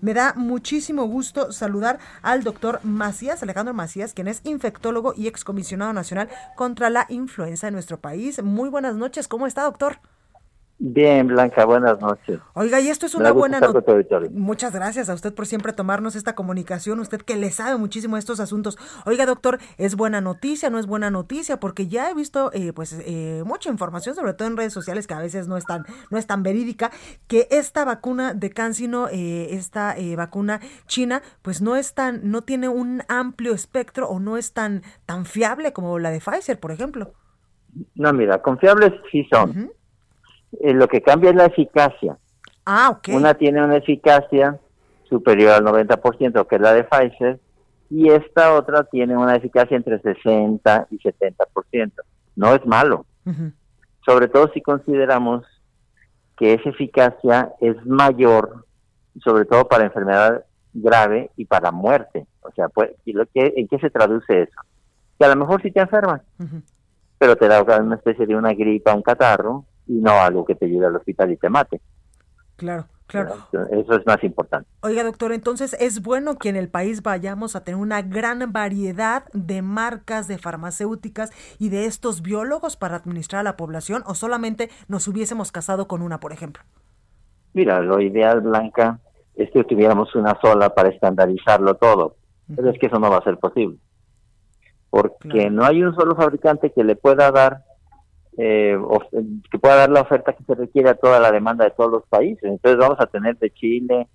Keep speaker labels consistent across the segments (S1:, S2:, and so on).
S1: Me da muchísimo gusto saludar al doctor Macías, Alejandro Macías, quien es infectólogo y excomisionado nacional contra la influenza en nuestro país. Muy buenas noches, ¿cómo está, doctor?
S2: Bien, Blanca, buenas noches.
S1: Oiga, y esto es una buena noticia. Muchas gracias a usted por siempre tomarnos esta comunicación, usted que le sabe muchísimo a estos asuntos. Oiga, doctor, ¿es buena noticia, no es buena noticia? Porque ya he visto eh, pues eh, mucha información, sobre todo en redes sociales, que a veces no es tan, no es tan verídica, que esta vacuna de Cancino, eh, esta eh, vacuna china, pues no es tan, no tiene un amplio espectro o no es tan, tan fiable como la de Pfizer, por ejemplo.
S2: No, mira, confiables sí son. Eh, lo que cambia es la eficacia.
S1: Ah, ok.
S2: Una tiene una eficacia superior al 90%, que es la de Pfizer, y esta otra tiene una eficacia entre 60 y 70%. No es malo. Sobre todo si consideramos que esa eficacia es mayor, sobre todo para enfermedad grave y para muerte. O sea, pues, ¿y lo que, ¿en qué se traduce eso? Que a lo mejor sí te enfermas, pero te da una especie de una gripa, un catarro, y no algo que te lleve al hospital y te mate.
S1: Claro, claro.
S2: Eso es más importante.
S1: Oiga, doctor, entonces es bueno que en el país vayamos a tener una gran variedad de marcas de farmacéuticas y de estos biólogos para administrar a la población o solamente nos hubiésemos casado con una, por ejemplo.
S2: Mira, lo ideal, Blanca, es que tuviéramos una sola para estandarizarlo todo, pero es que eso no va a ser posible. Porque
S1: Claro.
S2: no hay un solo fabricante que le pueda dar eh, que pueda dar la oferta que se requiere a toda la demanda de todos los países. Entonces vamos a tener de chile,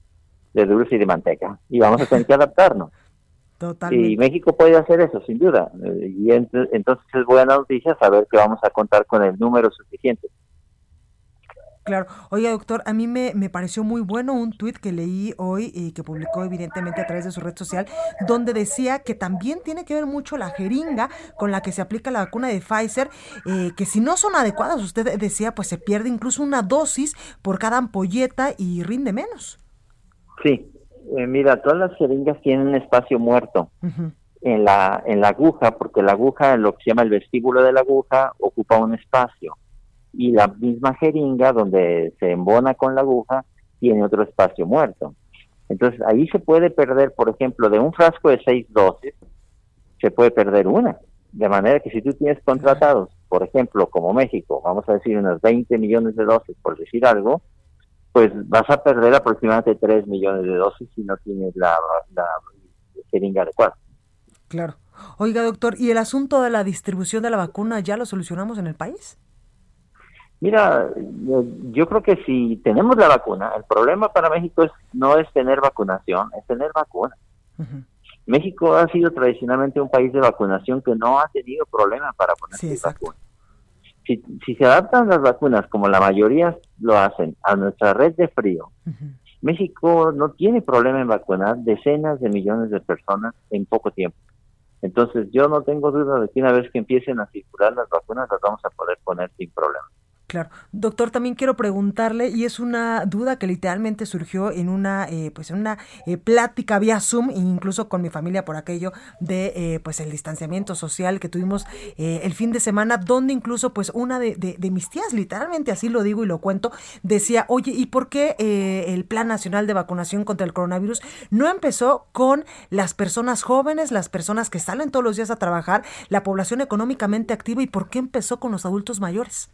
S2: de dulce y de manteca. Y vamos a tener que adaptarnos.
S1: Totalmente.
S2: Y México puede hacer eso, sin duda. Eh, Y ent- entonces es buena noticia saber que vamos a contar con el número suficiente.
S1: Claro. Oiga, doctor, a mí me, me pareció muy bueno un tuit que leí hoy y que publicó evidentemente a través de su red social, donde decía que también tiene que ver mucho la jeringa con la que se aplica la vacuna de Pfizer, eh, que si no son adecuadas, usted decía, pues se pierde incluso una dosis por cada ampolleta y rinde menos.
S2: Sí, eh, mira, todas las jeringas tienen un espacio muerto en la, en la aguja, porque la aguja, lo que se llama el vestíbulo de la aguja, ocupa un espacio. Y la misma jeringa, donde se embona con la aguja, tiene otro espacio muerto. Entonces, ahí se puede perder, por ejemplo, de un frasco de seis dosis, se puede perder una. De manera que si tú tienes contratados, por ejemplo, como México, vamos a decir unas 20 millones de dosis, por decir algo, pues vas a perder aproximadamente 3 millones de dosis si no tienes la, la jeringa adecuada.
S1: Claro. Oiga, doctor, ¿y el asunto de la distribución de la vacuna ya lo solucionamos en el país?
S2: Mira, yo- creo que si tenemos la vacuna, el problema para México es no es tener vacunación, es tener vacuna. México ha sido tradicionalmente un país de vacunación que no ha tenido problema para ponerse
S1: Sí, exacto.
S2: vacuna. Si, si se adaptan las vacunas como la mayoría lo hacen a nuestra red de frío. México no tiene problema en vacunar decenas de millones de personas en poco tiempo. Entonces yo no tengo duda de que una vez que empiecen a circular las vacunas las vamos a poder poner sin problema.
S1: Claro. Doctor, también quiero preguntarle, y es una duda que literalmente surgió en una, eh, pues en una eh, plática vía Zoom, e incluso con mi familia por aquello de, eh, pues el distanciamiento social que tuvimos eh, el fin de semana, donde incluso, pues una de, de- de mis tías, literalmente así lo digo y lo cuento, decía, oye, ¿y por qué el Plan Nacional de Vacunación contra el Coronavirus no empezó con las personas jóvenes, las personas que salen todos los días a trabajar, la población económicamente activa, y por qué empezó con los adultos mayores?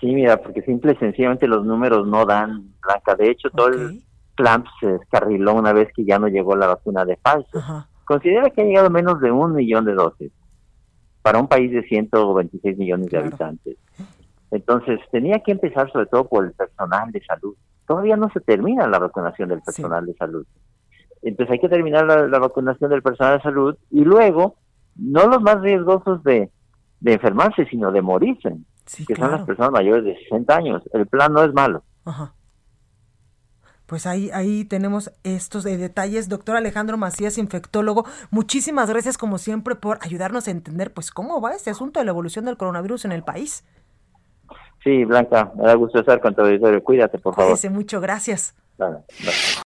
S2: Sí, mira, porque simple y sencillamente los números no dan, Blanca. De hecho, todo el plan se descarriló una vez que ya no llegó la vacuna de Pfizer.
S1: Ajá.
S2: Considera que ha llegado menos de un millón de dosis para un país de 126 millones
S1: Claro.
S2: de habitantes. Entonces, tenía que empezar sobre todo por el personal de salud. Todavía no se termina la vacunación del
S1: Sí.
S2: personal de salud. Entonces, hay que terminar la, la vacunación del personal de salud y luego, no los más riesgosos de, de enfermarse, sino de morirse,
S1: Sí,
S2: que son las personas mayores de 60 años. El plan no es malo.
S1: Ajá. pues ahí, ahí tenemos estos detalles. Doctor Alejandro Macías, infectólogo, muchísimas gracias como siempre por ayudarnos a entender pues cómo va este asunto de la evolución del coronavirus en el país.
S2: Sí, Blanca, me da gusto estar con tu auditorio. Cuídate, por favor.
S1: Cuídese mucho, gracias.